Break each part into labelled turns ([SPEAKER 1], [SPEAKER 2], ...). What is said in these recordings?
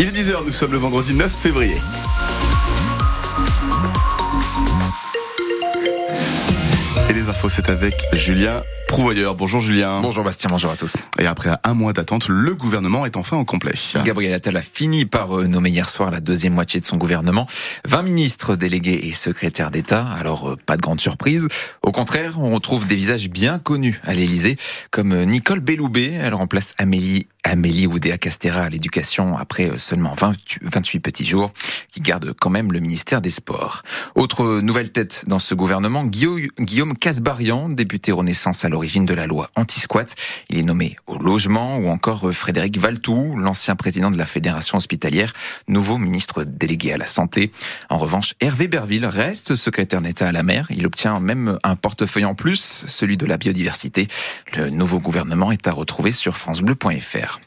[SPEAKER 1] Il est 10h, nous sommes le vendredi 9 février. Et les infos, c'est avec Julien Prouvoyeur. Bonjour Julien.
[SPEAKER 2] Bonjour Bastien, bonjour à tous.
[SPEAKER 1] Et après un mois d'attente, le gouvernement est enfin en complet.
[SPEAKER 2] Gabriel Attal a fini par euh, nommer hier soir la deuxième moitié de son gouvernement. 20 ministres, délégués et secrétaires d'État. Alors, euh, pas de grande surprise. Au contraire, on retrouve des visages bien connus à l'Élysée, comme euh, Nicole Belloubet. Elle remplace Amélie Amélie Oudéa Castera à l'éducation après seulement 28 petits jours, qui garde quand même le ministère des Sports. Autre nouvelle tête dans ce gouvernement, Guillaume Casbarian, député Renaissance à l'origine de la loi anti-squat. Il est nommé au logement ou encore Frédéric Valtou, l'ancien président de la Fédération hospitalière, nouveau ministre délégué à la santé. En revanche, Hervé Berville reste secrétaire d'État à la mer. Il obtient même un portefeuille en plus, celui de la biodiversité. Le nouveau gouvernement est à retrouver sur francebleu.fr.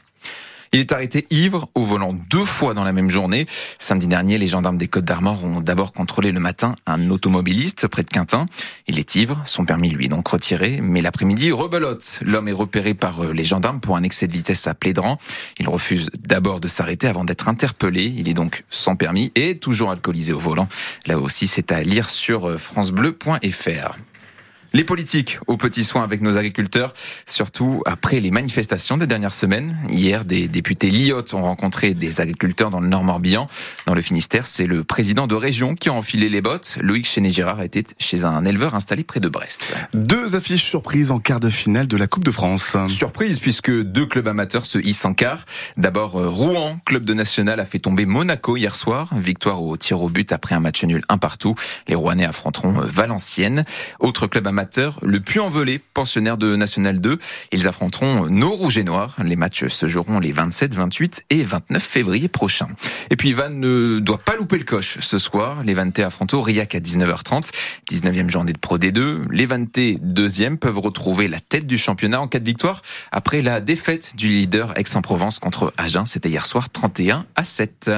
[SPEAKER 2] Il est arrêté ivre au volant deux fois dans la même journée. Samedi dernier, les gendarmes des Côtes d'Armor ont d'abord contrôlé le matin un automobiliste près de Quintin. Il est ivre, son permis lui est donc retiré, mais l'après-midi, rebelote. L'homme est repéré par euh, les gendarmes pour un excès de vitesse à Plédran. Il refuse d'abord de s'arrêter avant d'être interpellé. Il est donc sans permis et toujours alcoolisé au volant. Là aussi, c'est à lire sur euh, francebleu.fr. Les politiques aux petits soins avec nos agriculteurs, surtout après les manifestations des dernières semaines. Hier, des députés lyotes ont rencontré des agriculteurs dans le Nord-Morbihan. Dans le Finistère, c'est le président de région qui a enfilé les bottes. Loïc Chéné-Girard était chez un éleveur installé près de Brest.
[SPEAKER 1] Deux affiches surprises en quart de finale de la Coupe de France.
[SPEAKER 2] Surprise puisque deux clubs amateurs se hissent en quart. D'abord, euh, Rouen, club de national, a fait tomber Monaco hier soir. Victoire au tir au but après un match nul un partout. Les Rouennais affronteront euh, Valenciennes. Autre club le Puy-en-Velay, pensionnaire de National 2. Ils affronteront nos Rouges et Noirs. Les matchs se joueront les 27, 28 et 29 février prochains. Et puis Van ne doit pas louper le coche ce soir. Les Vantais affrontent Aurillac à 19h30, 19e journée de Pro D2. Les Vantais, deuxième, peuvent retrouver la tête du championnat en cas de victoire après la défaite du leader Aix-en-Provence contre Agen. C'était hier soir 31 à 7.